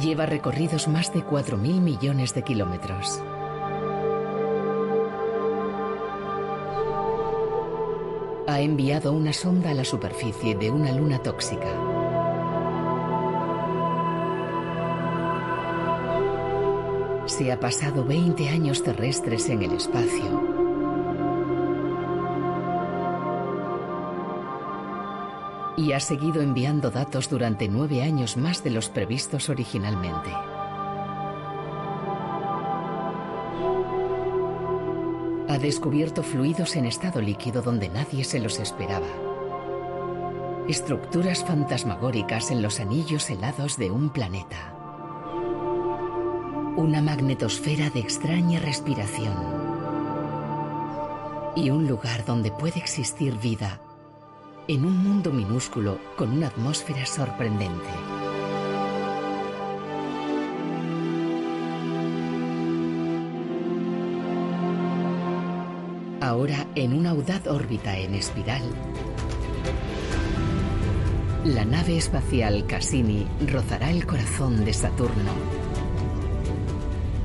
Lleva recorridos más de 4.000 millones de kilómetros. Ha enviado una sonda a la superficie de una luna tóxica. Se ha pasado 20 años terrestres en el espacio y ha seguido enviando datos durante nueve años más de los previstos originalmente. Ha descubierto fluidos en estado líquido donde nadie se los esperaba. Estructuras fantasmagóricas en los anillos helados de un planeta. Una magnetosfera de extraña respiración. Y un lugar donde puede existir vida en un mundo minúsculo con una atmósfera sorprendente. Ahora, en una audaz órbita en espiral, la nave espacial Cassini rozará el corazón de Saturno,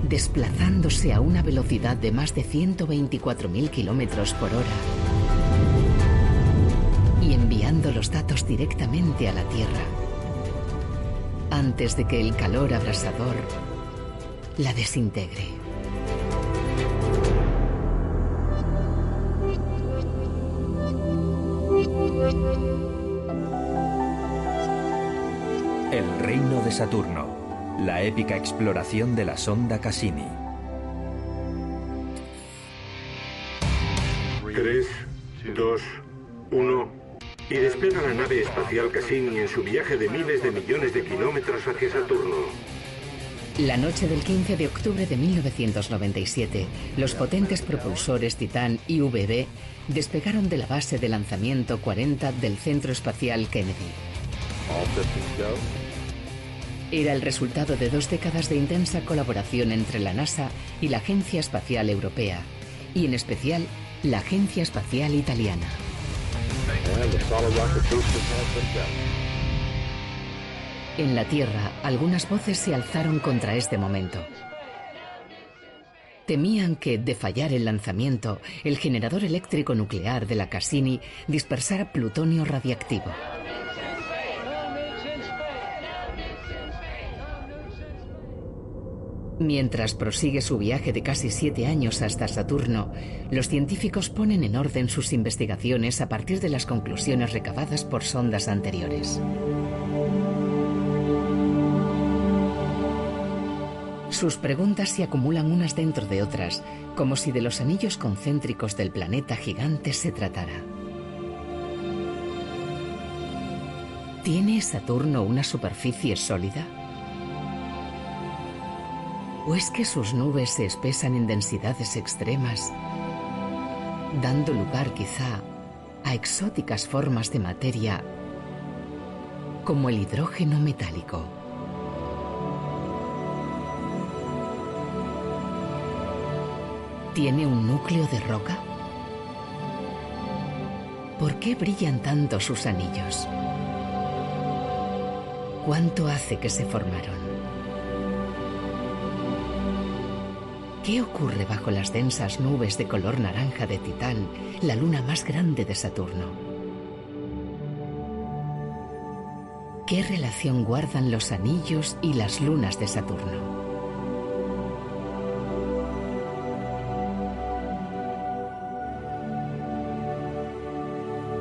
desplazándose a una velocidad de más de 124.000 kilómetros por hora los datos directamente a la Tierra antes de que el calor abrasador la desintegre. El reino de Saturno, la épica exploración de la sonda Cassini. 3, 2, 1 la nave espacial Cassini en su viaje de miles de millones de kilómetros hacia Saturno. La noche del 15 de octubre de 1997, los potentes propulsores Titan y VB despegaron de la base de lanzamiento 40 del Centro Espacial Kennedy. Era el resultado de dos décadas de intensa colaboración entre la NASA y la Agencia Espacial Europea, y en especial la Agencia Espacial Italiana. En la Tierra, algunas voces se alzaron contra este momento. Temían que, de fallar el lanzamiento, el generador eléctrico nuclear de la Cassini dispersara plutonio radiactivo. Mientras prosigue su viaje de casi siete años hasta Saturno, los científicos ponen en orden sus investigaciones a partir de las conclusiones recabadas por sondas anteriores. Sus preguntas se acumulan unas dentro de otras, como si de los anillos concéntricos del planeta gigante se tratara. ¿Tiene Saturno una superficie sólida? ¿O es que sus nubes se espesan en densidades extremas, dando lugar quizá a exóticas formas de materia como el hidrógeno metálico? ¿Tiene un núcleo de roca? ¿Por qué brillan tanto sus anillos? ¿Cuánto hace que se formaron? ¿Qué ocurre bajo las densas nubes de color naranja de Titán, la luna más grande de Saturno? ¿Qué relación guardan los anillos y las lunas de Saturno?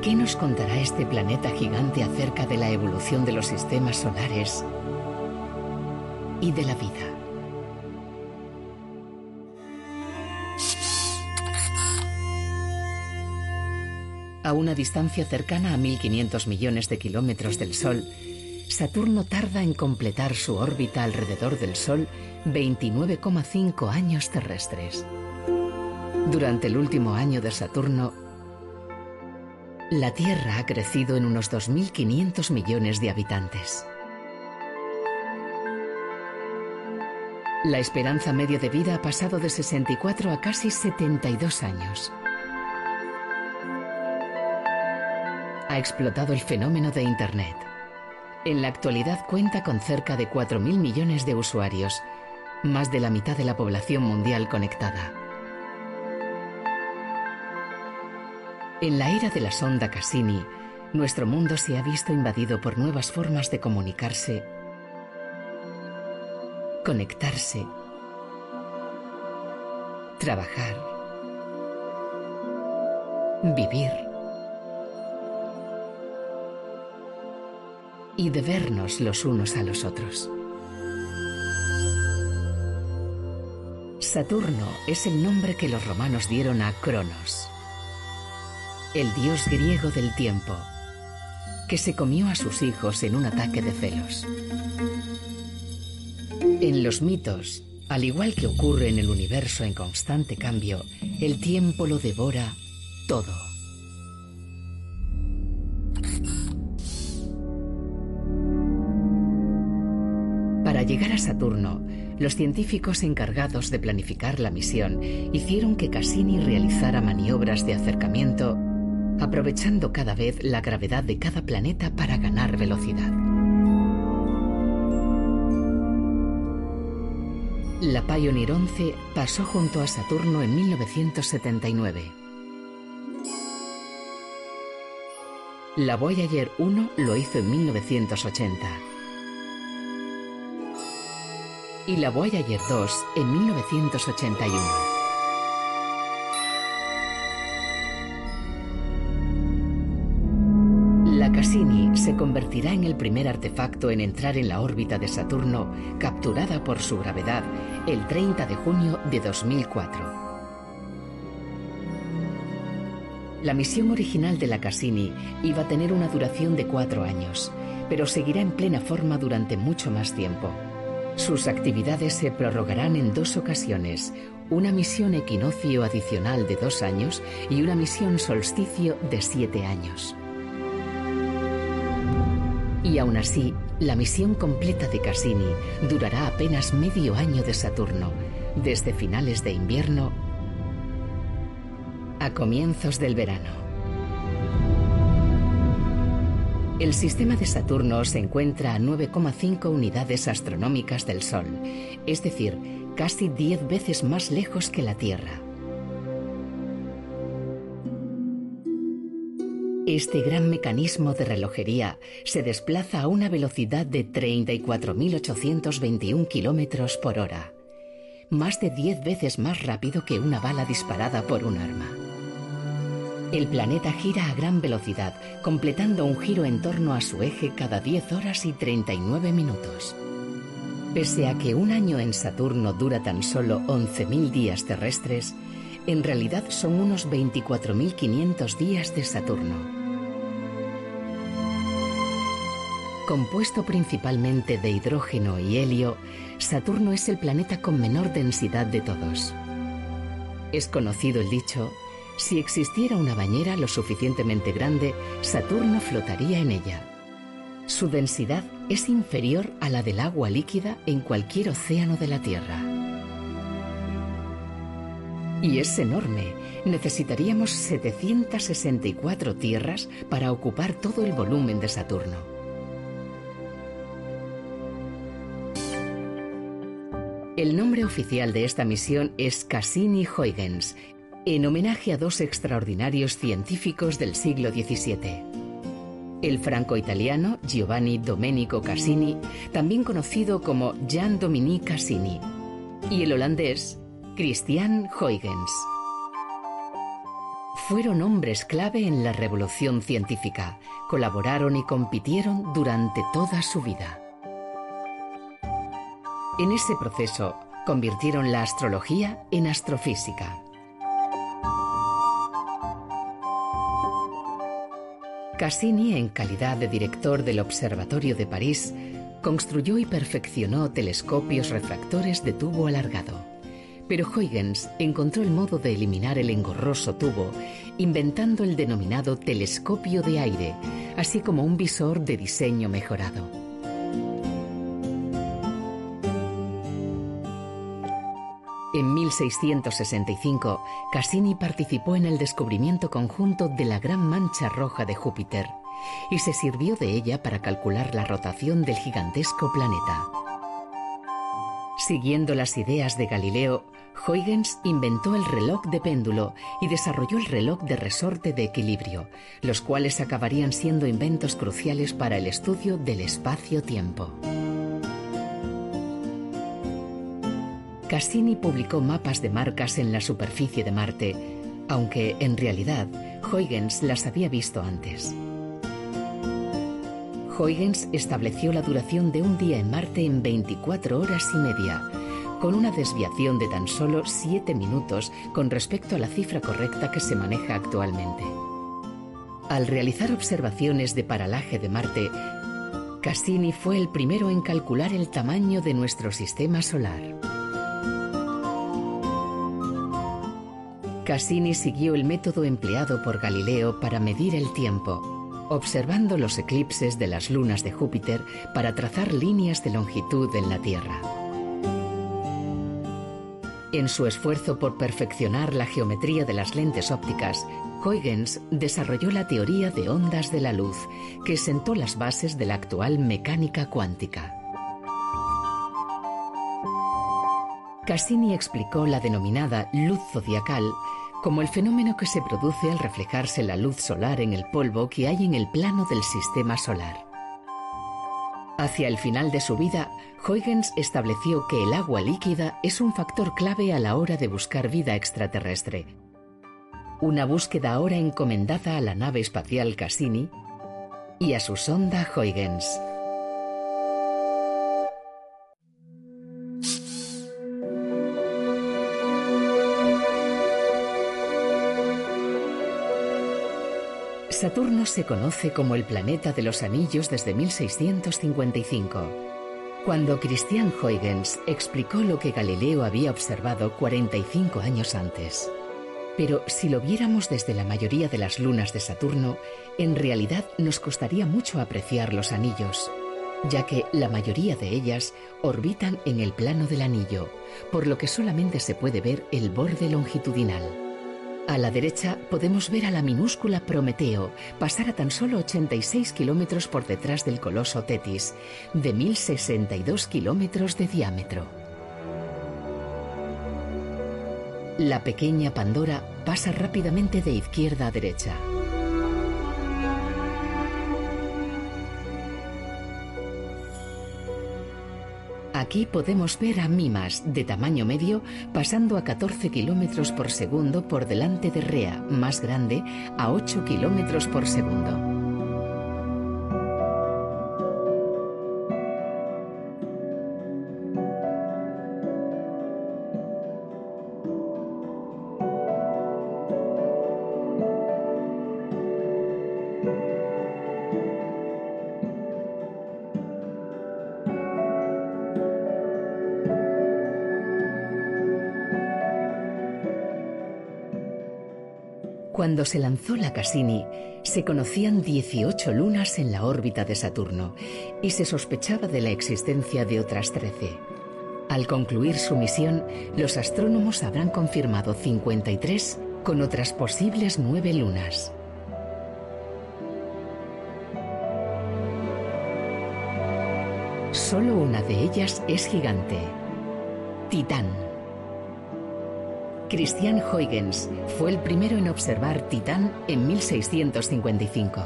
¿Qué nos contará este planeta gigante acerca de la evolución de los sistemas solares y de la vida? A una distancia cercana a 1.500 millones de kilómetros del Sol, Saturno tarda en completar su órbita alrededor del Sol 29,5 años terrestres. Durante el último año de Saturno, la Tierra ha crecido en unos 2.500 millones de habitantes. La esperanza media de vida ha pasado de 64 a casi 72 años. Ha explotado el fenómeno de Internet. En la actualidad cuenta con cerca de 4.000 millones de usuarios, más de la mitad de la población mundial conectada. En la era de la sonda Cassini, nuestro mundo se ha visto invadido por nuevas formas de comunicarse, conectarse, trabajar, vivir y de vernos los unos a los otros. Saturno es el nombre que los romanos dieron a Cronos, el dios griego del tiempo, que se comió a sus hijos en un ataque de celos. En los mitos, al igual que ocurre en el universo en constante cambio, el tiempo lo devora todo. Saturno, los científicos encargados de planificar la misión hicieron que Cassini realizara maniobras de acercamiento aprovechando cada vez la gravedad de cada planeta para ganar velocidad. La Pioneer 11 pasó junto a Saturno en 1979. La Voyager 1 lo hizo en 1980. Y la Voyager 2 en 1981. Cassini se convertirá en el primer artefacto en entrar en la órbita de Saturno, capturada por su gravedad, el 30 de junio de 2004. La misión original de la Cassini iba a tener una duración de cuatro años, pero seguirá en plena forma durante mucho más tiempo. Sus actividades se prorrogarán en dos ocasiones, una misión equinoccio adicional de dos años y una misión solsticio de siete años. Y aún así, la misión completa de Cassini durará apenas medio año de Saturno, desde finales de invierno a comienzos del verano. El sistema de Saturno se encuentra a 9,5 unidades astronómicas del Sol, es decir, casi 10 veces más lejos que la Tierra. Este gran mecanismo de relojería se desplaza a una velocidad de 34.821 kilómetros por hora, más de 10 veces más rápido que una bala disparada por un arma. El planeta gira a gran velocidad, completando un giro en torno a su eje cada 10 horas y 39 minutos. Pese a que un año en Saturno dura tan solo 11.000 días terrestres, en realidad son unos 24.500 días de Saturno. Compuesto principalmente de hidrógeno y helio, Saturno es el planeta con menor densidad de todos. Es conocido el dicho, si existiera una bañera lo suficientemente grande, Saturno flotaría en ella. Su densidad es inferior a la del agua líquida en cualquier océano de la Tierra. Y es enorme. Necesitaríamos 764 tierras para ocupar todo el volumen de Saturno. El nombre oficial de esta misión es Cassini-Huygens, en homenaje a dos extraordinarios científicos del siglo XVII. El franco-italiano Giovanni Domenico Cassini, también conocido como Jean-Dominique Cassini, y el holandés Christian Huygens. Fueron hombres clave en la revolución científica, colaboraron y compitieron durante toda su vida. En ese proceso, convirtieron la astrología en astrofísica. Cassini, en calidad de director del Observatorio de París, construyó y perfeccionó telescopios refractores de tubo alargado. Pero Huygens encontró el modo de eliminar el engorroso tubo, inventando el denominado telescopio de aire, así como un visor de diseño mejorado. 1665, Cassini participó en el descubrimiento conjunto de la Gran Mancha Roja de Júpiter, y se sirvió de ella para calcular la rotación del gigantesco planeta. Siguiendo las ideas de Galileo, Huygens inventó el reloj de péndulo y desarrolló el reloj de resorte de equilibrio, los cuales acabarían siendo inventos cruciales para el estudio del espacio-tiempo. Cassini publicó mapas de marcas en la superficie de Marte, aunque en realidad Huygens las había visto antes. Huygens estableció la duración de un día en Marte en 24 horas y media, con una desviación de tan solo 7 minutos con respecto a la cifra correcta que se maneja actualmente. Al realizar observaciones de paralaje de Marte, Cassini fue el primero en calcular el tamaño de nuestro sistema solar. Cassini siguió el método empleado por Galileo para medir el tiempo, observando los eclipses de las lunas de Júpiter para trazar líneas de longitud en la Tierra. En su esfuerzo por perfeccionar la geometría de las lentes ópticas, Huygens desarrolló la teoría de ondas de la luz, que sentó las bases de la actual mecánica cuántica. Cassini explicó la denominada luz zodiacal como el fenómeno que se produce al reflejarse la luz solar en el polvo que hay en el plano del sistema solar. Hacia el final de su vida, Huygens estableció que el agua líquida es un factor clave a la hora de buscar vida extraterrestre. Una búsqueda ahora encomendada a la nave espacial Cassini y a su sonda Huygens. Saturno se conoce como el planeta de los anillos desde 1655, cuando Christian Huygens explicó lo que Galileo había observado 45 años antes. Pero si lo viéramos desde la mayoría de las lunas de Saturno, en realidad nos costaría mucho apreciar los anillos, ya que la mayoría de ellas orbitan en el plano del anillo, por lo que solamente se puede ver el borde longitudinal. A la derecha podemos ver a la minúscula Prometeo pasar a tan solo 86 kilómetros por detrás del coloso Tetis, de 1062 kilómetros de diámetro. La pequeña Pandora pasa rápidamente de izquierda a derecha. Aquí podemos ver a Mimas, de tamaño medio, pasando a 14 kilómetros por segundo por delante de Rea, más grande, a 8 kilómetros por segundo. Cuando se lanzó la Cassini, se conocían 18 lunas en la órbita de Saturno y se sospechaba de la existencia de otras 13. Al concluir su misión, los astrónomos habrán confirmado 53 con otras posibles 9 lunas. Solo una de ellas es gigante, Titán. Christian Huygens fue el primero en observar Titán en 1655.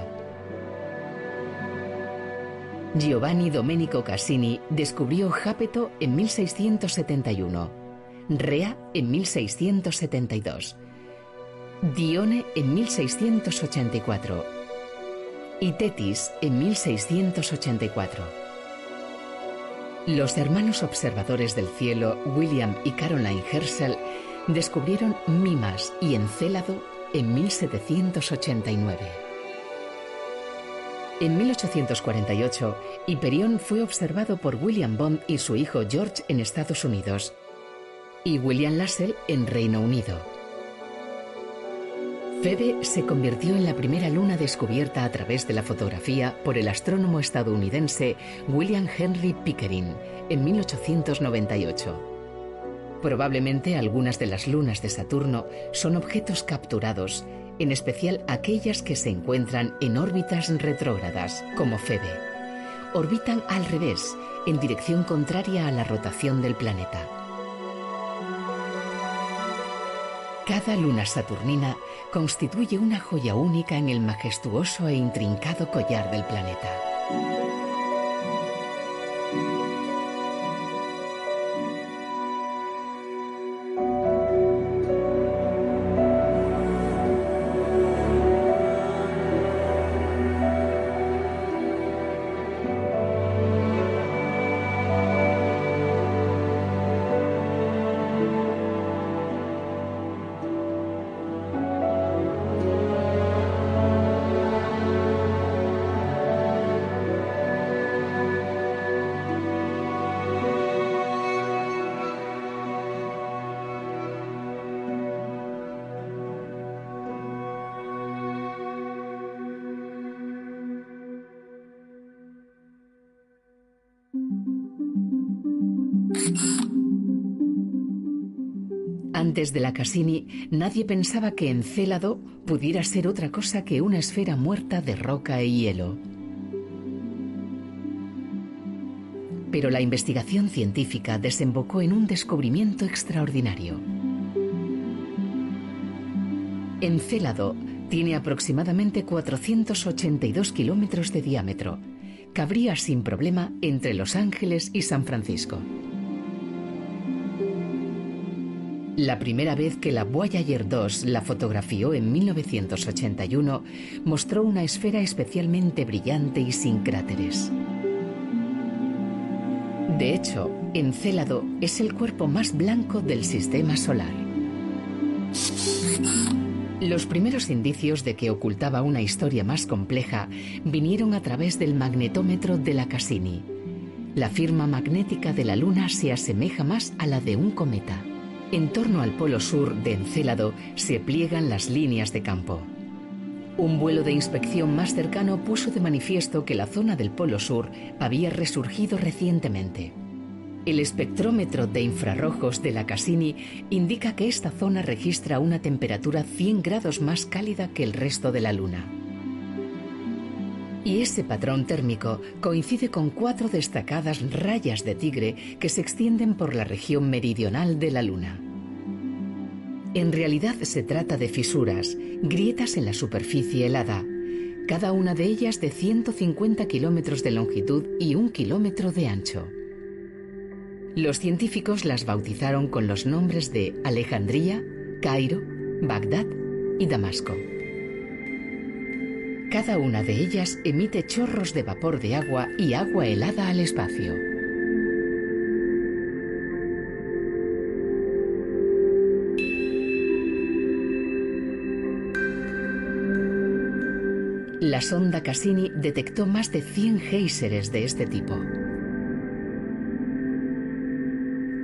Giovanni Domenico Cassini descubrió Jápeto en 1671, Rea en 1672, Dione en 1684 y Tetis en 1684. Los hermanos observadores del cielo, William y Caroline Herschel, descubrieron Mimas y Encélado en 1789. En 1848, Hiperión fue observado por William Bond y su hijo George en Estados Unidos y William Lassell en Reino Unido. Phoebe se convirtió en la primera luna descubierta a través de la fotografía por el astrónomo estadounidense William Henry Pickering en 1898. Probablemente algunas de las lunas de Saturno son objetos capturados en especial aquellas que se encuentran en órbitas retrógradas, como Febe. Orbitan al revés, en dirección contraria a la rotación del planeta. Cada luna saturnina constituye una joya única en el majestuoso e intrincado collar del planeta. De la Cassini, nadie pensaba que Encélado pudiera ser otra cosa que una esfera muerta de roca y hielo. Pero la investigación científica desembocó en un descubrimiento extraordinario. Encélado tiene aproximadamente 482 kilómetros de diámetro. Cabría sin problema entre Los Ángeles y San Francisco. La primera vez que la Voyager 2 la fotografió en 1981 mostró una esfera especialmente brillante y sin cráteres. De hecho, Encélado es el cuerpo más blanco del sistema solar. Los primeros indicios de que ocultaba una historia más compleja vinieron a través del magnetómetro de la Cassini. La firma magnética de la Luna se asemeja más a la de un cometa. En torno al polo sur de Encélado se pliegan las líneas de campo. Un vuelo de inspección más cercano puso de manifiesto que la zona del polo sur había resurgido recientemente. El espectrómetro de infrarrojos de la Cassini indica que esta zona registra una temperatura 100 grados más cálida que el resto de la Luna. Y ese patrón térmico coincide con cuatro destacadas rayas de tigre que se extienden por la región meridional de la Luna. En realidad se trata de fisuras, grietas en la superficie helada, cada una de ellas de 150 kilómetros de longitud y un kilómetro de ancho. Los científicos las bautizaron con los nombres de Alejandría, Cairo, Bagdad y Damasco. Cada una de ellas emite chorros de vapor de agua y agua helada al espacio. La sonda Cassini detectó más de 100 géiseres de este tipo.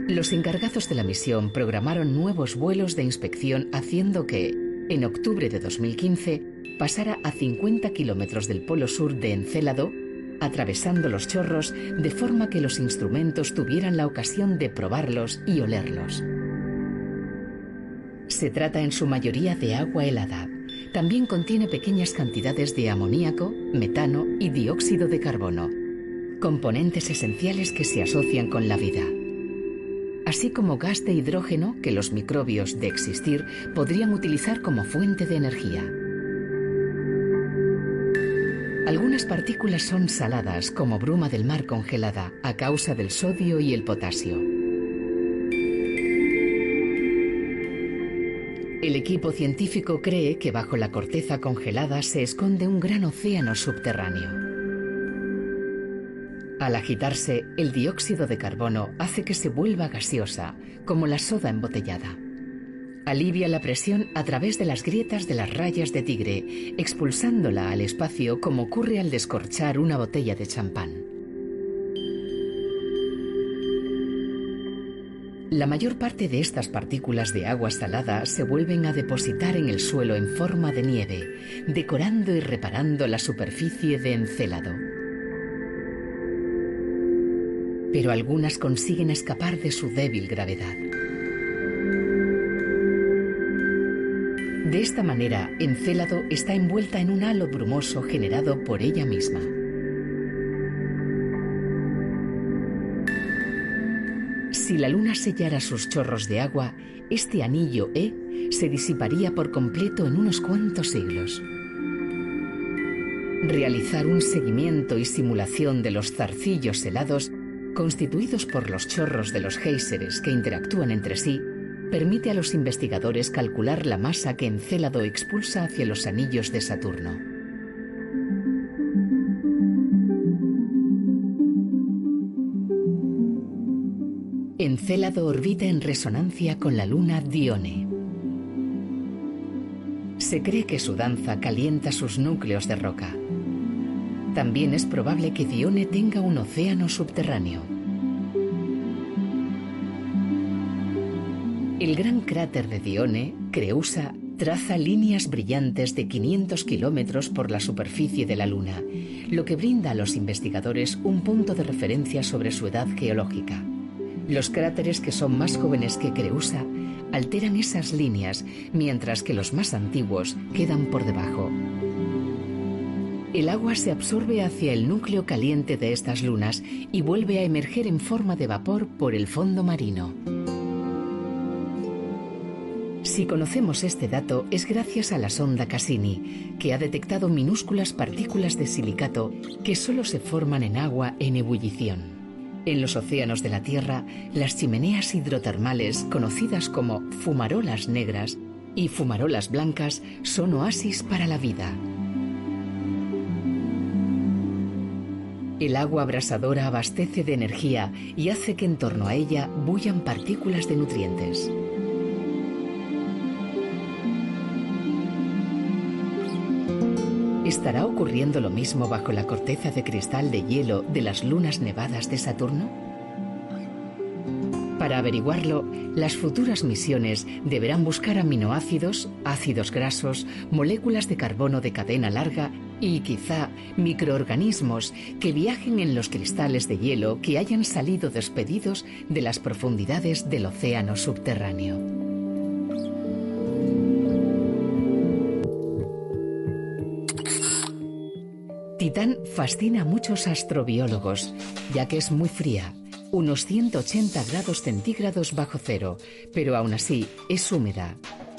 Los encargados de la misión programaron nuevos vuelos de inspección haciendo que, en octubre de 2015, pasara a 50 kilómetros del polo sur de Encélado, atravesando los chorros de forma que los instrumentos tuvieran la ocasión de probarlos y olerlos. Se trata en su mayoría de agua helada. También contiene pequeñas cantidades de amoníaco, metano y dióxido de carbono, componentes esenciales que se asocian con la vida así como gas de hidrógeno que los microbios de existir podrían utilizar como fuente de energía. Algunas partículas son saladas como bruma del mar congelada a causa del sodio y el potasio. El equipo científico cree que bajo la corteza congelada se esconde un gran océano subterráneo. Al agitarse, el dióxido de carbono hace que se vuelva gaseosa, como la soda embotellada. Alivia la presión a través de las grietas de las rayas de tigre, expulsándola al espacio como ocurre al descorchar una botella de champán. La mayor parte de estas partículas de agua salada se vuelven a depositar en el suelo en forma de nieve, decorando y reparando la superficie de Encélado pero algunas consiguen escapar de su débil gravedad. De esta manera, Encélado está envuelta en un halo brumoso generado por ella misma. Si la luna sellara sus chorros de agua, este anillo E se disiparía por completo en unos cuantos siglos. Realizar un seguimiento y simulación de los zarcillos helados, constituidos por los chorros de los géiseres que interactúan entre sí, permite a los investigadores calcular la masa que Encélado expulsa hacia los anillos de Saturno. Encélado orbita en resonancia con la luna Dione. Se cree que su danza calienta sus núcleos de roca. También es probable que Dione tenga un océano subterráneo. Cráter de Dione, Creusa, traza líneas brillantes de 500 kilómetros por la superficie de la Luna, lo que brinda a los investigadores un punto de referencia sobre su edad geológica. Los cráteres que son más jóvenes que Creusa alteran esas líneas, mientras que los más antiguos quedan por debajo. El agua se absorbe hacia el núcleo caliente de estas lunas y vuelve a emerger en forma de vapor por el fondo marino. Si conocemos este dato es gracias a la sonda Cassini, que ha detectado minúsculas partículas de silicato que solo se forman en agua en ebullición. En los océanos de la Tierra, las chimeneas hidrotermales, conocidas como fumarolas negras y fumarolas blancas, son oasis para la vida. El agua abrasadora abastece de energía y hace que en torno a ella bullan partículas de nutrientes. ¿Estará ocurriendo lo mismo bajo la corteza de cristal de hielo de las lunas nevadas de Saturno? Para averiguarlo, las futuras misiones deberán buscar aminoácidos, ácidos grasos, moléculas de carbono de cadena larga y quizá microorganismos que viajen en los cristales de hielo que hayan salido despedidos de las profundidades del océano subterráneo. Titán fascina a muchos astrobiólogos, ya que es muy fría, unos 180 grados centígrados bajo cero, pero aún así es húmeda.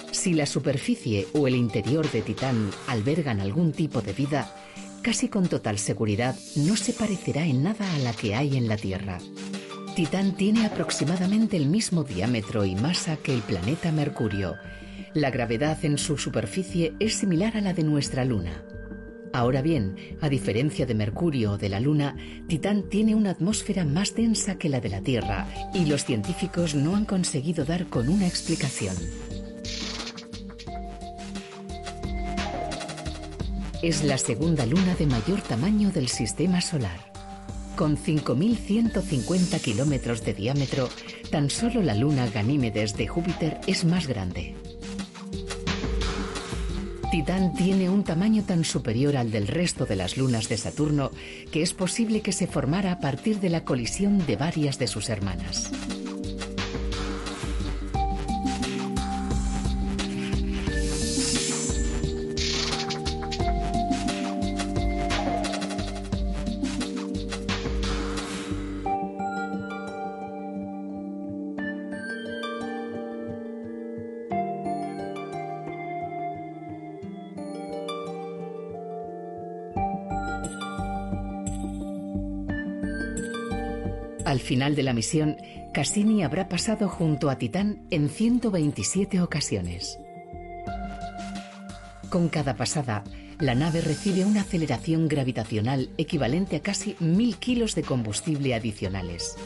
Si la superficie o el interior de Titán albergan algún tipo de vida, casi con total seguridad no se parecerá en nada a la que hay en la Tierra. Titán tiene aproximadamente el mismo diámetro y masa que el planeta Mercurio. La gravedad en su superficie es similar a la de nuestra Luna. Ahora bien, a diferencia de Mercurio o de la Luna, Titán tiene una atmósfera más densa que la de la Tierra y los científicos no han conseguido dar con una explicación. Es la segunda luna de mayor tamaño del sistema solar. Con 5.150 kilómetros de diámetro, tan solo la luna Ganímedes de Júpiter es más grande. Titán tiene un tamaño tan superior al del resto de las lunas de Saturno que es posible que se formara a partir de la colisión de varias de sus hermanas. Final de la misión, Cassini habrá pasado junto a Titán en 127 ocasiones. Con cada pasada, la nave recibe una aceleración gravitacional equivalente a casi mil kilos de combustible adicionales.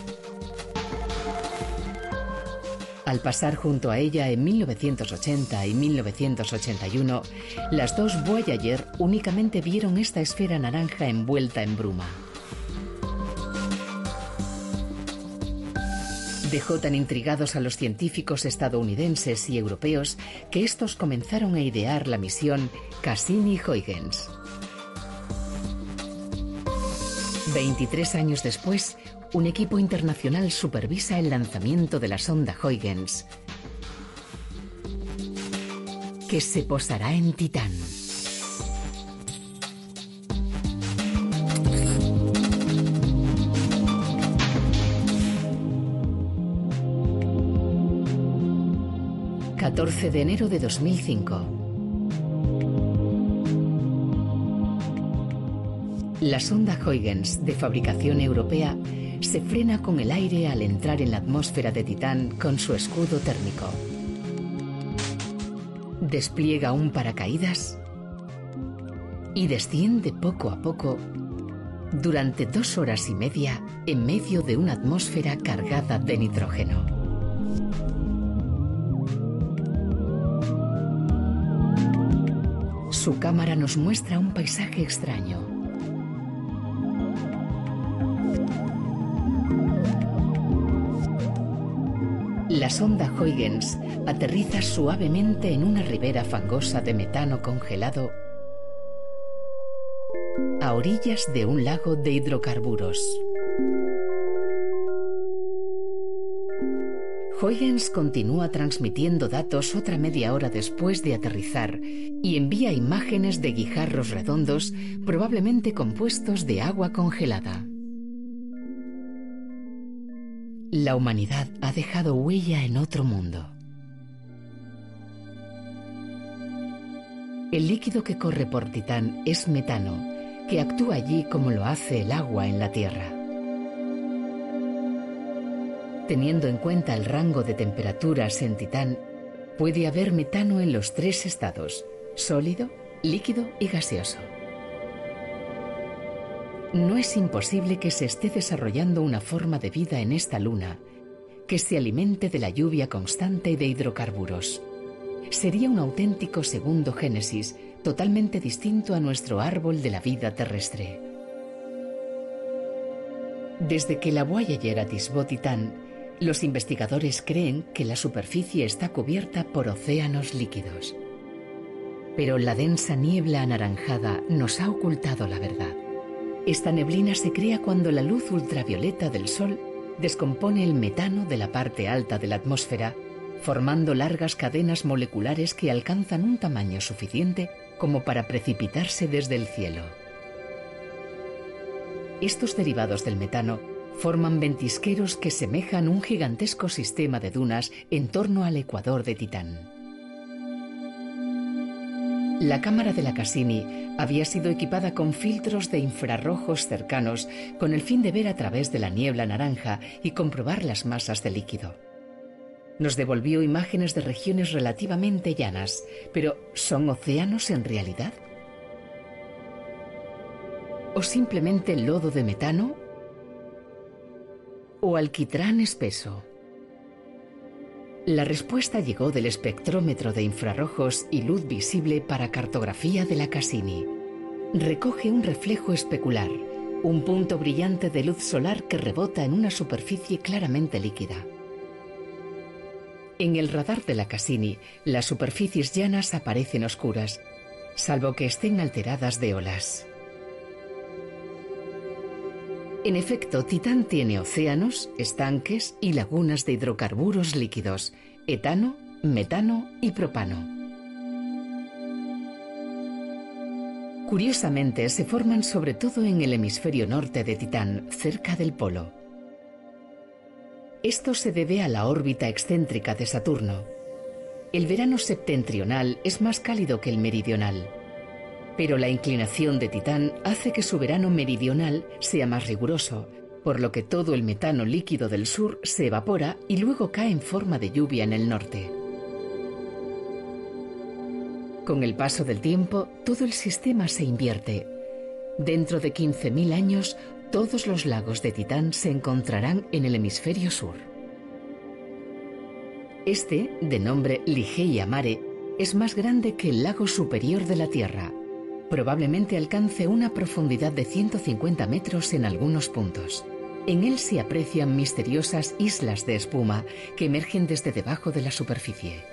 Al pasar junto a ella en 1980 y 1981, las dos Voyager únicamente vieron esta esfera naranja envuelta en bruma. Dejó tan intrigados a los científicos estadounidenses y europeos que estos comenzaron a idear la misión Cassini-Huygens. 23 años después, un equipo internacional supervisa el lanzamiento de la sonda Huygens, que se posará en Titán. ...14 de enero de 2005... La sonda Huygens, de fabricación europea, se frena con el aire al entrar en la atmósfera de Titán con su escudo térmico. Despliega un paracaídas y desciende poco a poco durante dos horas y media en medio de una atmósfera cargada de nitrógeno. Su cámara nos muestra un paisaje extraño. La sonda Huygens aterriza suavemente en una ribera fangosa de metano congelado a orillas de un lago de hidrocarburos. Huygens continúa transmitiendo datos otra media hora después de aterrizar y envía imágenes de guijarros redondos probablemente compuestos de agua congelada. La humanidad ha dejado huella en otro mundo. El líquido que corre por Titán es metano, que actúa allí como lo hace el agua en la Tierra. Teniendo en cuenta el rango de temperaturas en Titán, puede haber metano en los tres estados, sólido, líquido y gaseoso no es imposible que se esté desarrollando una forma de vida en esta luna que se alimente de la lluvia constante y de hidrocarburos. Sería un auténtico segundo Génesis, totalmente distinto a nuestro árbol de la vida terrestre. Desde que la Voyager atisbó Titán, los investigadores creen que la superficie está cubierta por océanos líquidos. Pero la densa niebla anaranjada nos ha ocultado la verdad. Esta neblina se crea cuando la luz ultravioleta del Sol descompone el metano de la parte alta de la atmósfera, formando largas cadenas moleculares que alcanzan un tamaño suficiente como para precipitarse desde el cielo. Estos derivados del metano forman ventisqueros que semejan un gigantesco sistema de dunas en torno al ecuador de Titán. La cámara de la Cassini había sido equipada con filtros de infrarrojos cercanos con el fin de ver a través de la niebla naranja y comprobar las masas de líquido. Nos devolvió imágenes de regiones relativamente llanas, pero ¿son océanos en realidad? ¿O simplemente lodo de metano? ¿O alquitrán espeso? La respuesta llegó del espectrómetro de infrarrojos y luz visible para cartografía de la Cassini. Recoge un reflejo especular, un punto brillante de luz solar que rebota en una superficie claramente líquida. En el radar de la Cassini, las superficies llanas aparecen oscuras, salvo que estén alteradas de olas. En efecto, Titán tiene océanos, estanques y lagunas de hidrocarburos líquidos, etano, metano y propano. Curiosamente, se forman sobre todo en el hemisferio norte de Titán, cerca del polo. Esto se debe a la órbita excéntrica de Saturno. El verano septentrional es más cálido que el meridional. Pero la inclinación de Titán hace que su verano meridional sea más riguroso, por lo que todo el metano líquido del sur se evapora y luego cae en forma de lluvia en el norte. Con el paso del tiempo, todo el sistema se invierte. Dentro de 15.000 años, todos los lagos de Titán se encontrarán en el hemisferio sur. Este, de nombre Ligeia Mare, es más grande que el lago superior de la Tierra, Probablemente alcance una profundidad de 150 metros en algunos puntos. En él se aprecian misteriosas islas de espuma que emergen desde debajo de la superficie.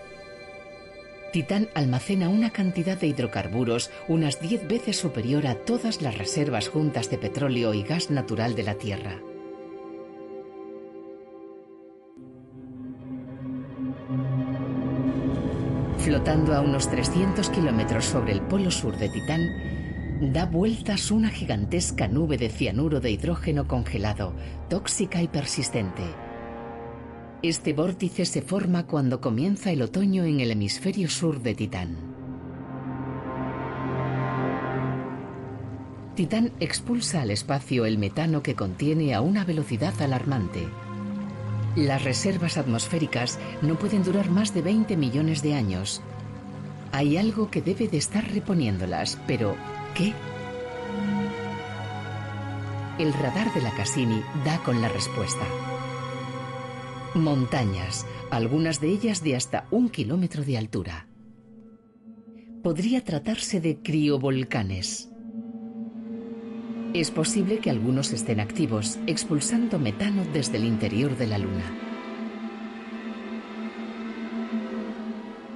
Titán almacena una cantidad de hidrocarburos unas 10 veces superior a todas las reservas juntas de petróleo y gas natural de la Tierra. Flotando a unos 300 kilómetros sobre el polo sur de Titán, da vueltas una gigantesca nube de cianuro de hidrógeno congelado, tóxica y persistente. Este vórtice se forma cuando comienza el otoño en el hemisferio sur de Titán. Titán expulsa al espacio el metano que contiene a una velocidad alarmante. Las reservas atmosféricas no pueden durar más de 20 millones de años. Hay algo que debe de estar reponiéndolas, pero ¿qué? El radar de la Cassini da con la respuesta. Montañas, algunas de ellas de hasta un kilómetro de altura. Podría tratarse de criovolcanes. Es posible que algunos estén activos, expulsando metano desde el interior de la Luna.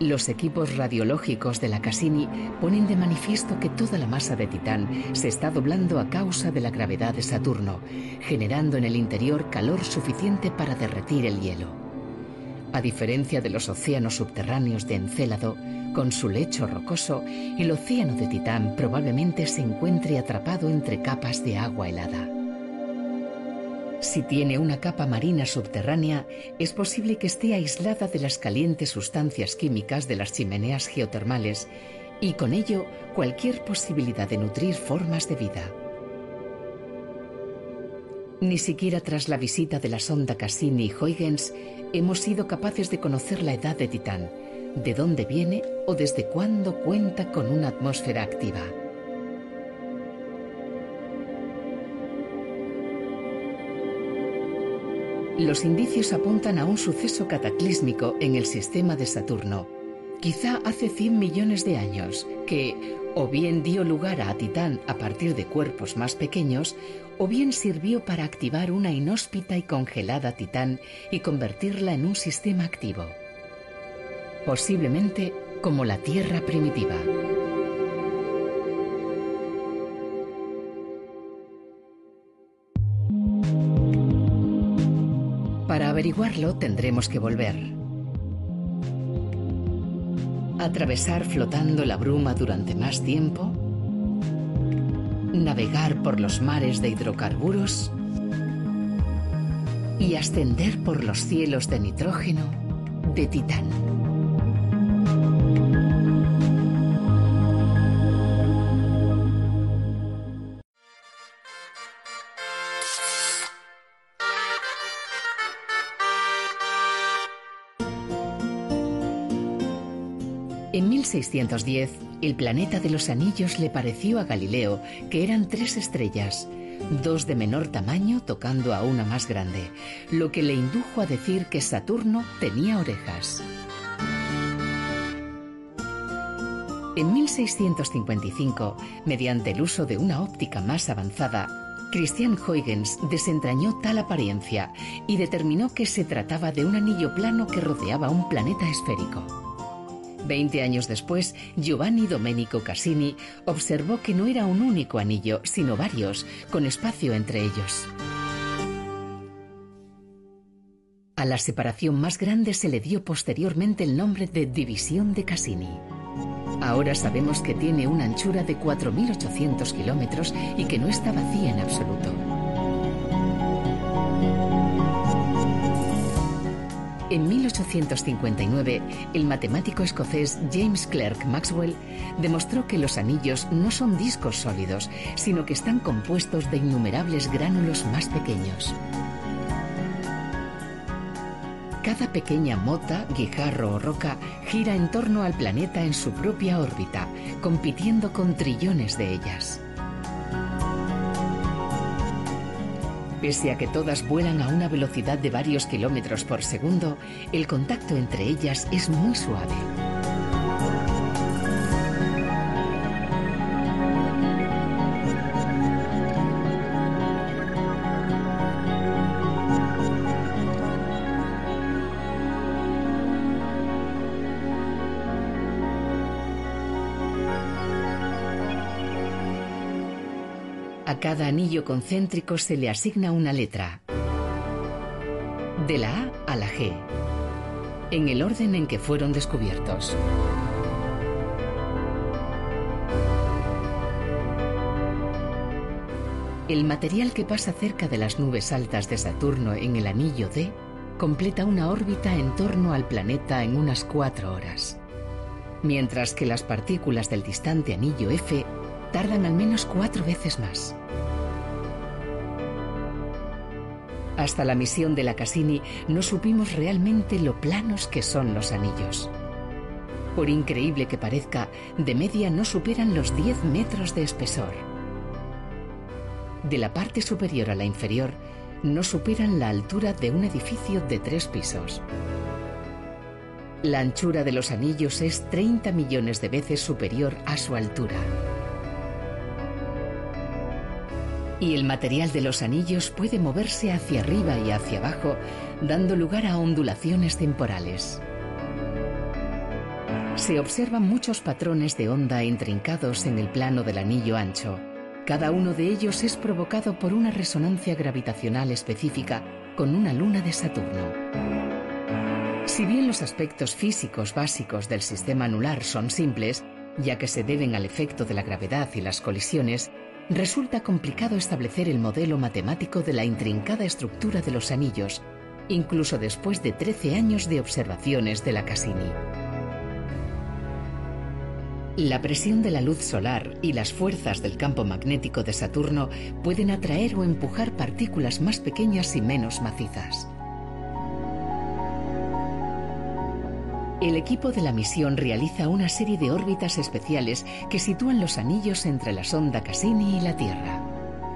Los equipos radiológicos de la Cassini ponen de manifiesto que toda la masa de Titán se está doblando a causa de la gravedad de Saturno, generando en el interior calor suficiente para derretir el hielo. A diferencia de los océanos subterráneos de Encélado, con su lecho rocoso, el océano de Titán probablemente se encuentre atrapado entre capas de agua helada. Si tiene una capa marina subterránea, es posible que esté aislada de las calientes sustancias químicas de las chimeneas geotermales y con ello cualquier posibilidad de nutrir formas de vida. Ni siquiera tras la visita de la sonda Cassini y Huygens hemos sido capaces de conocer la edad de Titán, de dónde viene o desde cuándo cuenta con una atmósfera activa. Los indicios apuntan a un suceso cataclísmico en el sistema de Saturno, quizá hace 100 millones de años, que o bien dio lugar a Titán a partir de cuerpos más pequeños, o bien sirvió para activar una inhóspita y congelada Titán y convertirla en un sistema activo posiblemente como la Tierra primitiva. Para averiguarlo tendremos que volver. Atravesar flotando la bruma durante más tiempo. Navegar por los mares de hidrocarburos. Y ascender por los cielos de nitrógeno de Titán. 1610, el planeta de los anillos le pareció a Galileo que eran tres estrellas, dos de menor tamaño tocando a una más grande, lo que le indujo a decir que Saturno tenía orejas. En 1655, mediante el uso de una óptica más avanzada, Christian Huygens desentrañó tal apariencia y determinó que se trataba de un anillo plano que rodeaba un planeta esférico. Veinte años después, Giovanni Domenico Cassini observó que no era un único anillo, sino varios, con espacio entre ellos. A la separación más grande se le dio posteriormente el nombre de División de Cassini. Ahora sabemos que tiene una anchura de 4.800 kilómetros y que no está vacía en absoluto. En 1859, el matemático escocés James Clerk Maxwell demostró que los anillos no son discos sólidos, sino que están compuestos de innumerables gránulos más pequeños. Cada pequeña mota, guijarro o roca gira en torno al planeta en su propia órbita, compitiendo con trillones de ellas. Pese a que todas vuelan a una velocidad de varios kilómetros por segundo, el contacto entre ellas es muy suave. Cada anillo concéntrico se le asigna una letra. De la A a la G. en el orden en que fueron descubiertos. El material que pasa cerca de las nubes altas de Saturno en el anillo D completa una órbita en torno al planeta en unas cuatro horas, mientras que las partículas del distante anillo F tardan al menos cuatro veces más. Hasta la misión de la Cassini no supimos realmente lo planos que son los anillos. Por increíble que parezca, de media no superan los 10 metros de espesor de la parte superior a la inferior no superan la altura de un edificio de tres pisos. La anchura de los anillos es 30 millones de veces superior a su altura. Y el material de los anillos puede moverse hacia arriba y hacia abajo, dando lugar a ondulaciones temporales. Se observan muchos patrones de onda intrincados en el plano del anillo ancho. Cada uno de ellos es provocado por una resonancia gravitacional específica con una luna de Saturno. Si bien los aspectos físicos básicos del sistema anular son simples, ya que se deben al efecto de la gravedad y las colisiones, resulta complicado establecer el modelo matemático de la intrincada estructura de los anillos, incluso después de 13 años de observaciones de la Cassini. La presión de la luz solar y las fuerzas del campo magnético de Saturno pueden atraer o empujar partículas más pequeñas y menos macizas. El equipo de la misión realiza una serie de órbitas especiales que sitúan los anillos entre la sonda Cassini y la Tierra.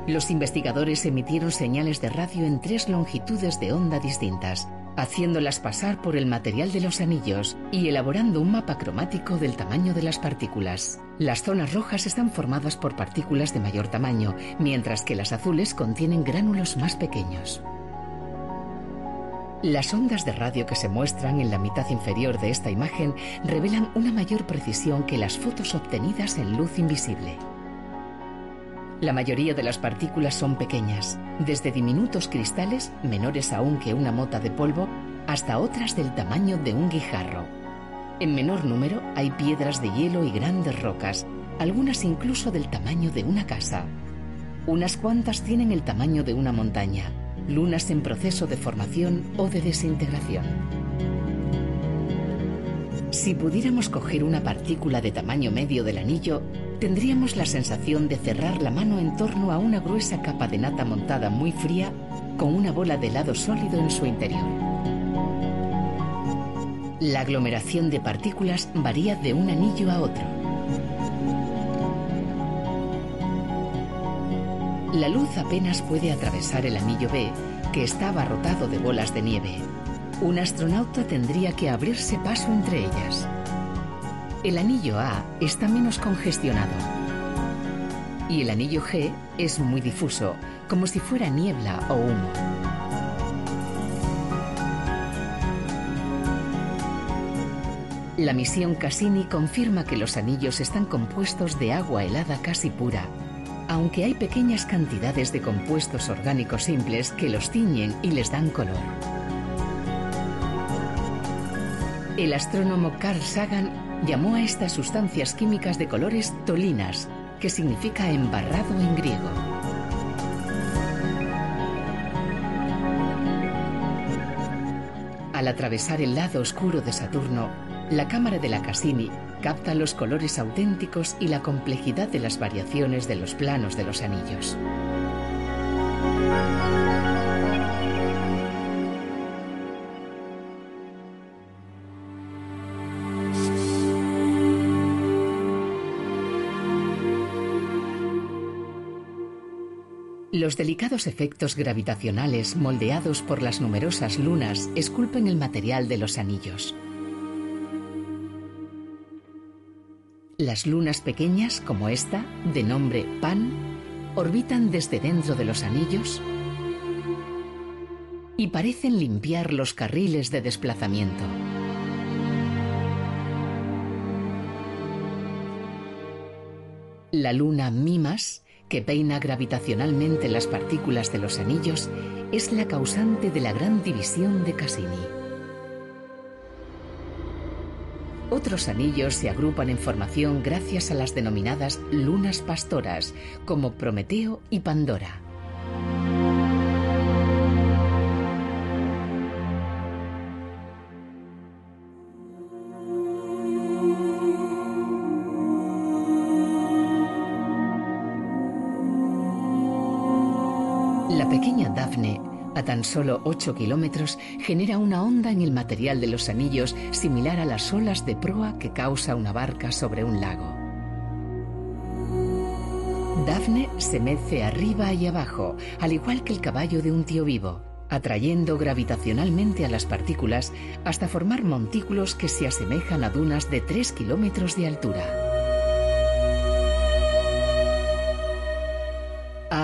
Los investigadores emitieron señales de radio en tres longitudes de onda distintas, haciéndolas pasar por el material de los anillos y elaborando un mapa cromático del tamaño de las partículas. Las zonas rojas están formadas por partículas de mayor tamaño, mientras que las azules contienen gránulos más pequeños. Las ondas de radio que se muestran en la mitad inferior de esta imagen revelan una mayor precisión que las fotos obtenidas en luz invisible. La mayoría de las partículas son pequeñas, desde diminutos cristales, menores aún que una mota de polvo, hasta otras del tamaño de un guijarro. En menor número hay piedras de hielo y grandes rocas, algunas incluso del tamaño de una casa. Unas cuantas tienen el tamaño de una montaña, lunas en proceso de formación o de desintegración. Si pudiéramos coger una partícula de tamaño medio del anillo, tendríamos la sensación de cerrar la mano en torno a una gruesa capa de nata montada muy fría con una bola de helado sólido en su interior. La aglomeración de partículas varía de un anillo a otro. La luz apenas puede atravesar el anillo B, que está abarrotado de bolas de nieve. Un astronauta tendría que abrirse paso entre ellas. El anillo A está menos congestionado. Y el anillo G es muy difuso, como si fuera niebla o humo. La misión Cassini confirma que los anillos están compuestos de agua helada casi pura, aunque hay pequeñas cantidades de compuestos orgánicos simples que los tiñen y les dan color. El astrónomo Carl Sagan llamó a estas sustancias químicas de colores tolinas, que significa embarrado en griego. Al atravesar el lado oscuro de Saturno, la cámara de la Cassini capta los colores auténticos y la complejidad de las variaciones de los planos de los anillos. Los delicados efectos gravitacionales moldeados por las numerosas lunas esculpen el material de los anillos. Las lunas pequeñas, como esta, de nombre Pan, orbitan desde dentro de los anillos y parecen limpiar los carriles de desplazamiento. La luna Mimas que peina gravitacionalmente las partículas de los anillos, es la causante de la gran división de Cassini. Otros anillos se agrupan en formación gracias a las denominadas lunas pastoras, como Prometeo y Pandora. A tan solo 8 kilómetros, genera una onda en el material de los anillos similar a las olas de proa que causa una barca sobre un lago. Daphne se mece arriba y abajo, al igual que el caballo de un tío vivo, atrayendo gravitacionalmente a las partículas hasta formar montículos que se asemejan a dunas de 3 kilómetros de altura.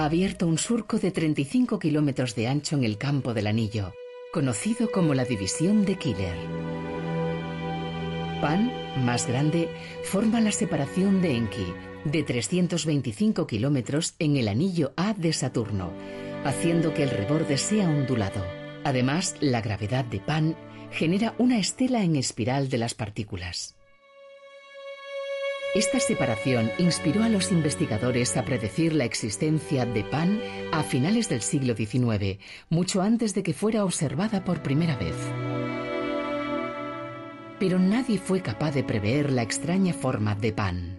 Abierto un surco de 35 kilómetros de ancho en el campo del anillo, conocido como la división de Killer. Pan, más grande, forma la separación de Enki, de 325 kilómetros en el anillo A de Saturno, haciendo que el reborde sea ondulado. Además, la gravedad de Pan genera una estela en espiral de las partículas. Esta separación inspiró a los investigadores a predecir la existencia de Pan a finales del siglo XIX, mucho antes de que fuera observada por primera vez. Pero nadie fue capaz de prever la extraña forma de Pan.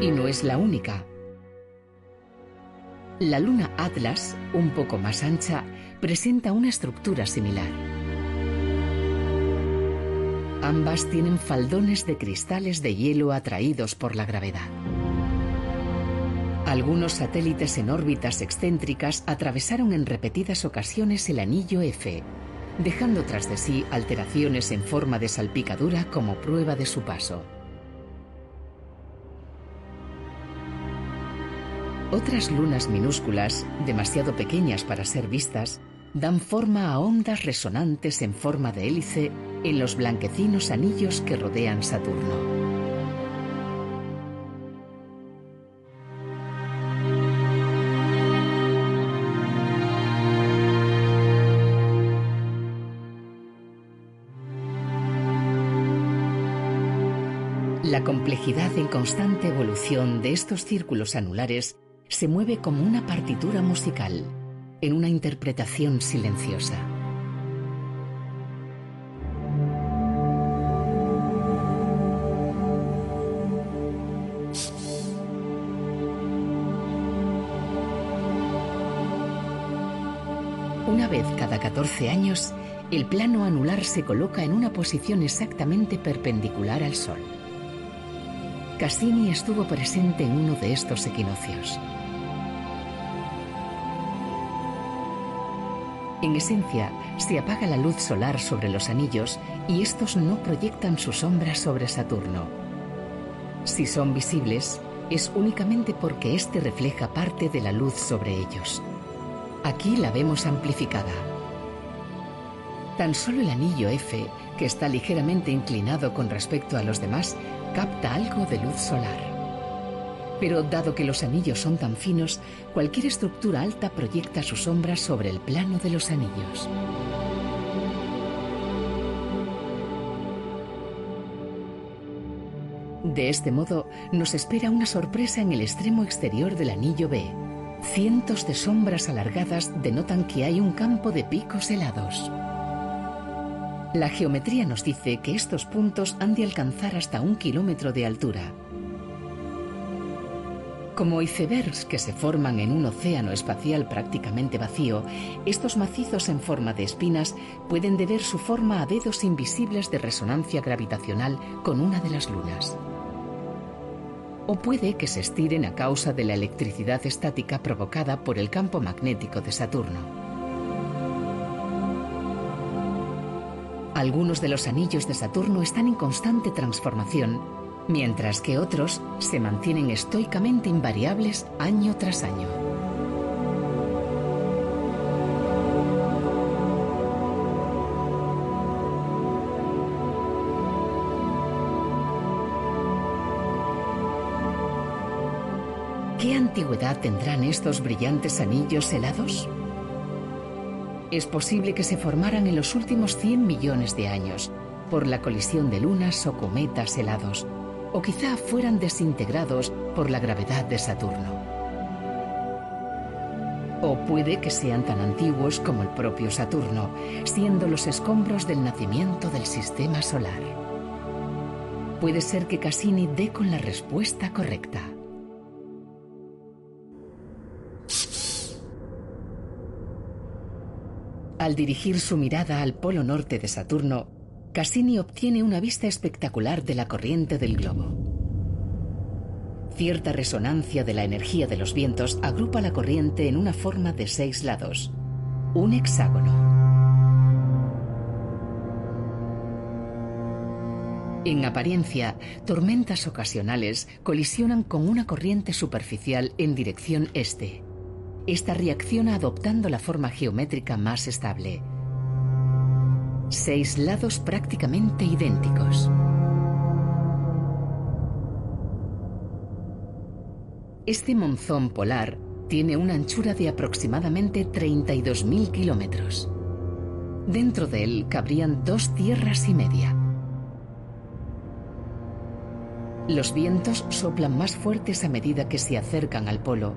Y no es la única. La luna Atlas, un poco más ancha, presenta una estructura similar. Ambas tienen faldones de cristales de hielo atraídos por la gravedad. Algunos satélites en órbitas excéntricas atravesaron en repetidas ocasiones el anillo F, dejando tras de sí alteraciones en forma de salpicadura como prueba de su paso. Otras lunas minúsculas, demasiado pequeñas para ser vistas, dan forma a ondas resonantes en forma de hélice en los blanquecinos anillos que rodean Saturno. La complejidad en constante evolución de estos círculos anulares se mueve como una partitura musical en una interpretación silenciosa. Una vez cada 14 años, el plano anular se coloca en una posición exactamente perpendicular al Sol. Cassini estuvo presente en uno de estos equinoccios. En esencia, se apaga la luz solar sobre los anillos y estos no proyectan su sombra sobre Saturno. Si son visibles, es únicamente porque éste refleja parte de la luz sobre ellos. Aquí la vemos amplificada. Tan solo el anillo F, que está ligeramente inclinado con respecto a los demás, capta algo de luz solar. Pero dado que los anillos son tan finos, cualquier estructura alta proyecta su sombra sobre el plano de los anillos. De este modo, nos espera una sorpresa en el extremo exterior del anillo B. Cientos de sombras alargadas denotan que hay un campo de picos helados. La geometría nos dice que estos puntos han de alcanzar hasta un kilómetro de altura. Como icebergs que se forman en un océano espacial prácticamente vacío, estos macizos en forma de espinas pueden deber su forma a dedos invisibles de resonancia gravitacional con una de las lunas. O puede que se estiren a causa de la electricidad estática provocada por el campo magnético de Saturno. Algunos de los anillos de Saturno están en constante transformación mientras que otros se mantienen estoicamente invariables año tras año. ¿Qué antigüedad tendrán estos brillantes anillos helados? Es posible que se formaran en los últimos 100 millones de años por la colisión de lunas o cometas helados, o quizá fueran desintegrados por la gravedad de Saturno. O puede que sean tan antiguos como el propio Saturno, siendo los escombros del nacimiento del sistema solar. Puede ser que Cassini dé con la respuesta correcta. Al dirigir su mirada al polo norte de Saturno, Cassini obtiene una vista espectacular de la corriente del globo. Cierta resonancia de la energía de los vientos agrupa la corriente en una forma de seis lados, un hexágono. En apariencia, tormentas ocasionales colisionan con una corriente superficial en dirección este. Esta reacciona adoptando la forma geométrica más estable, Seis lados prácticamente idénticos. Este monzón polar tiene una anchura de aproximadamente 32.000 kilómetros. Dentro de él cabrían dos tierras y media. Los vientos soplan más fuertes a medida que se acercan al polo,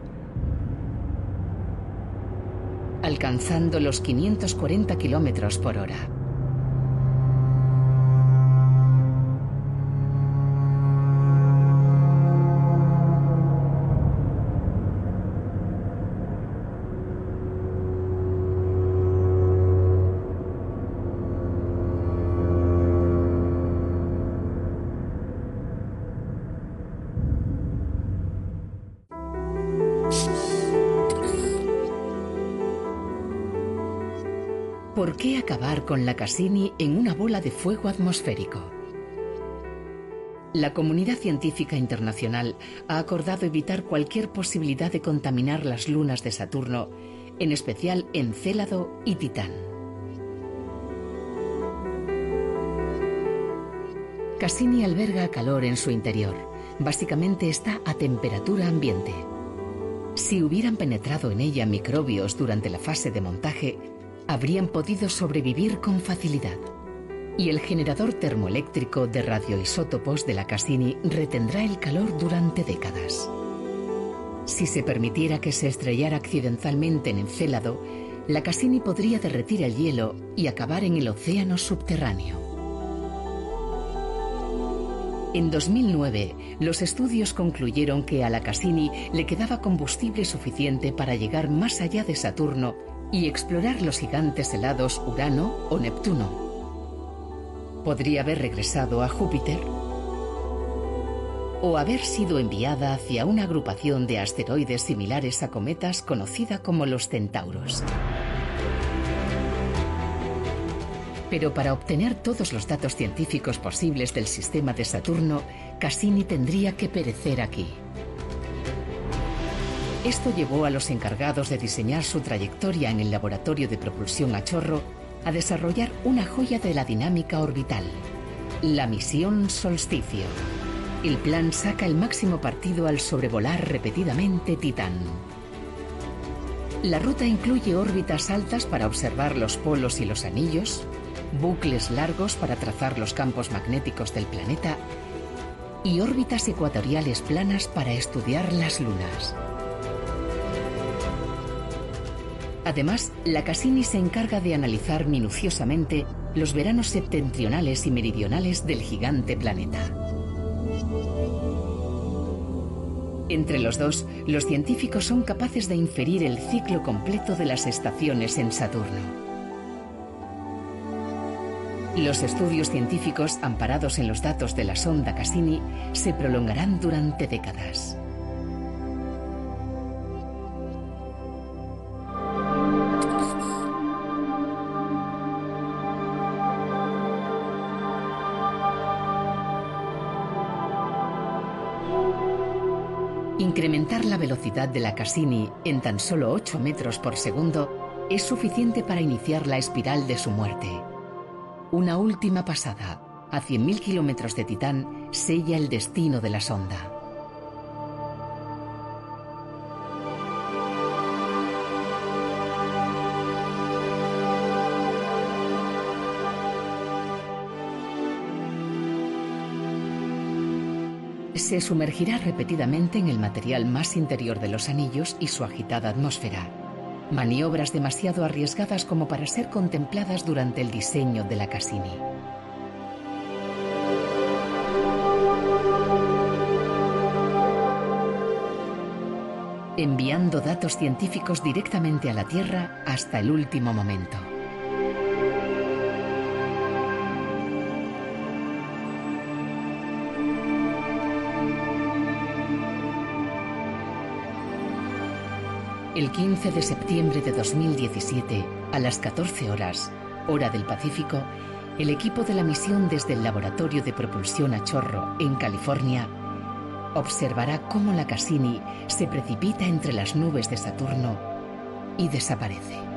alcanzando los 540 kilómetros por hora. Con la Cassini en una bola de fuego atmosférico? La comunidad científica internacional ha acordado evitar cualquier posibilidad de contaminar las lunas de Saturno, en especial Encélado y Titán. Cassini alberga calor en su interior. Básicamente está a temperatura ambiente. Si hubieran penetrado en ella microbios durante la fase de montaje, habrían podido sobrevivir con facilidad. Y el generador termoeléctrico de radioisótopos de la Cassini retendrá el calor durante décadas. Si se permitiera que se estrellara accidentalmente en Encélado, la Cassini podría derretir el hielo y acabar en el océano subterráneo. En 2009, los estudios concluyeron que a la Cassini le quedaba combustible suficiente para llegar más allá de Saturno y explorar los gigantes helados Urano o Neptuno. Podría haber regresado a Júpiter o haber sido enviada hacia una agrupación de asteroides similares a cometas conocida como los centauros. Pero para obtener todos los datos científicos posibles del sistema de Saturno, Cassini tendría que perecer aquí. Esto llevó a los encargados de diseñar su trayectoria en el laboratorio de propulsión a chorro a desarrollar una joya de la dinámica orbital, la misión Solsticio. El plan saca el máximo partido al sobrevolar repetidamente Titán. La ruta incluye órbitas altas para observar los polos y los anillos, bucles largos para trazar los campos magnéticos del planeta y órbitas ecuatoriales planas para estudiar las lunas. Además, la Cassini se encarga de analizar minuciosamente los veranos septentrionales y meridionales del gigante planeta. Entre los dos, los científicos son capaces de inferir el ciclo completo de las estaciones en Saturno. Los estudios científicos, amparados en los datos de la sonda Cassini, se prolongarán durante décadas. Incrementar la velocidad de la Cassini en tan solo 8 metros por segundo es suficiente para iniciar la espiral de su muerte. Una última pasada a 100.000 kilómetros de Titán sella el destino de la sonda. Se sumergirá repetidamente en el material más interior de los anillos y su agitada atmósfera. Maniobras demasiado arriesgadas como para ser contempladas durante el diseño de la Cassini. Enviando datos científicos directamente a la Tierra hasta el último momento. El 15 de septiembre de 2017, a las 14 horas, hora del Pacífico, el equipo de la misión desde el Laboratorio de Propulsión a Chorro, en California, observará cómo la Cassini se precipita entre las nubes de Saturno y desaparece.